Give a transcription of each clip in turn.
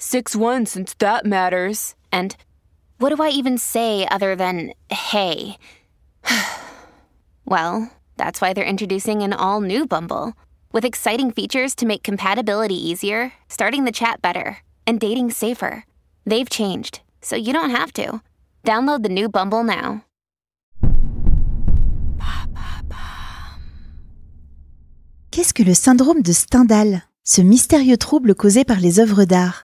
6 1 since that matters. And what do I even say other than hey? well, that's why they're introducing an all new Bumble with exciting features to make compatibility easier, starting the chat better, and dating safer. They've changed, so you don't have to. Download the new Bumble now. Qu'est-ce que le syndrome de Stendhal, ce mystérieux trouble causé par les œuvres d'art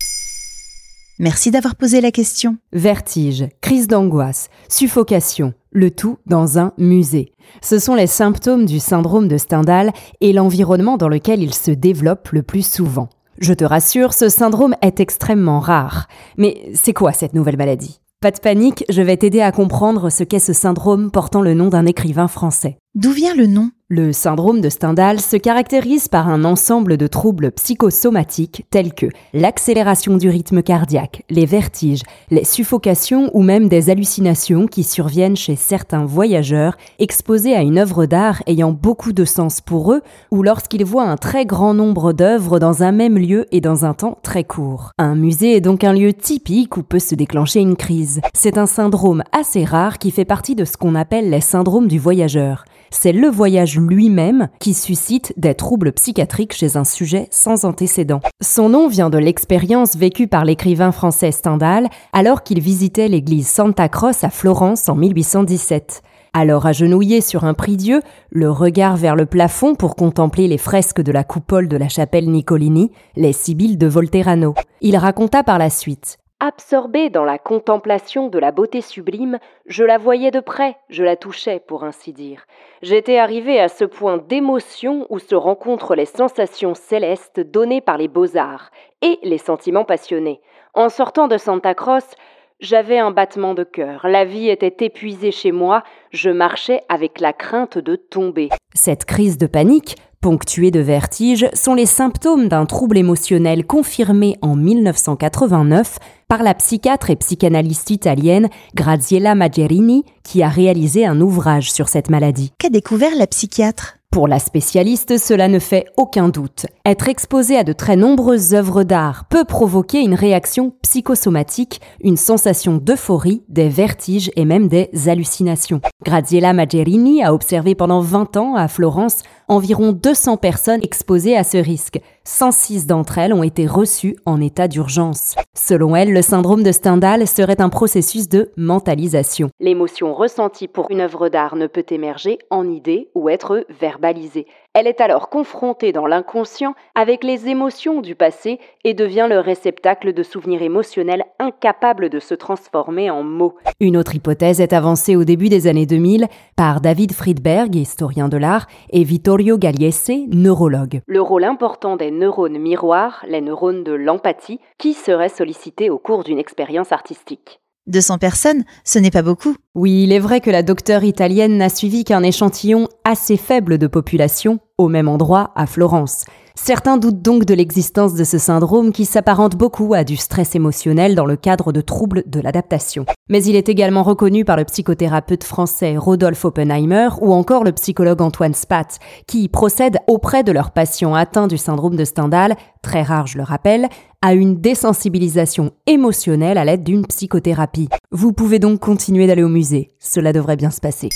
Merci d'avoir posé la question. Vertige, crise d'angoisse, suffocation, le tout dans un musée. Ce sont les symptômes du syndrome de Stendhal et l'environnement dans lequel il se développe le plus souvent. Je te rassure, ce syndrome est extrêmement rare. Mais c'est quoi cette nouvelle maladie? Pas de panique, je vais t'aider à comprendre ce qu'est ce syndrome portant le nom d'un écrivain français. D'où vient le nom? Le syndrome de Stendhal se caractérise par un ensemble de troubles psychosomatiques tels que l'accélération du rythme cardiaque, les vertiges, les suffocations ou même des hallucinations qui surviennent chez certains voyageurs exposés à une œuvre d'art ayant beaucoup de sens pour eux ou lorsqu'ils voient un très grand nombre d'œuvres dans un même lieu et dans un temps très court. Un musée est donc un lieu typique où peut se déclencher une crise. C'est un syndrome assez rare qui fait partie de ce qu'on appelle les syndromes du voyageur c'est le voyage lui-même qui suscite des troubles psychiatriques chez un sujet sans antécédent. Son nom vient de l'expérience vécue par l'écrivain français Stendhal alors qu'il visitait l'église Santa Croce à Florence en 1817. Alors agenouillé sur un prie-dieu, le regard vers le plafond pour contempler les fresques de la coupole de la chapelle Niccolini, les Sibylles de Volterrano. Il raconta par la suite Absorbé dans la contemplation de la beauté sublime, je la voyais de près, je la touchais, pour ainsi dire. J'étais arrivé à ce point d'émotion où se rencontrent les sensations célestes données par les beaux-arts et les sentiments passionnés. En sortant de Santa Croce, j'avais un battement de cœur. La vie était épuisée chez moi. Je marchais avec la crainte de tomber. Cette crise de panique, ponctuée de vertiges, sont les symptômes d'un trouble émotionnel confirmé en 1989 par la psychiatre et psychanalyste italienne Graziella Maggerini, qui a réalisé un ouvrage sur cette maladie. Qu'a découvert la psychiatre? Pour la spécialiste, cela ne fait aucun doute. Être exposé à de très nombreuses œuvres d'art peut provoquer une réaction psychosomatique, une sensation d'euphorie, des vertiges et même des hallucinations. Graziella Maggerini a observé pendant 20 ans à Florence environ 200 personnes exposées à ce risque. 106 d'entre elles ont été reçues en état d'urgence. Selon elle, le syndrome de Stendhal serait un processus de mentalisation. L'émotion ressentie pour une œuvre d'art ne peut émerger en idée ou être verbalisée. Elle est alors confrontée dans l'inconscient avec les émotions du passé et devient le réceptacle de souvenirs émotionnels incapables de se transformer en mots. Une autre hypothèse est avancée au début des années 2000 par David Friedberg, historien de l'art, et Vittorio Gagliese, neurologue. Le rôle important des neurones miroirs, les neurones de l'empathie, qui seraient sollicités au cours d'une expérience artistique. 200 personnes, ce n'est pas beaucoup. Oui, il est vrai que la docteure italienne n'a suivi qu'un échantillon assez faible de population, au même endroit, à Florence. Certains doutent donc de l'existence de ce syndrome qui s'apparente beaucoup à du stress émotionnel dans le cadre de troubles de l'adaptation. Mais il est également reconnu par le psychothérapeute français Rodolphe Oppenheimer ou encore le psychologue Antoine Spat, qui procèdent auprès de leurs patients atteints du syndrome de Stendhal, très rare je le rappelle, à une désensibilisation émotionnelle à l'aide d'une psychothérapie. Vous pouvez donc continuer d'aller au musée, cela devrait bien se passer.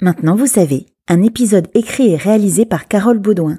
Maintenant vous savez, un épisode écrit et réalisé par Carole Baudouin.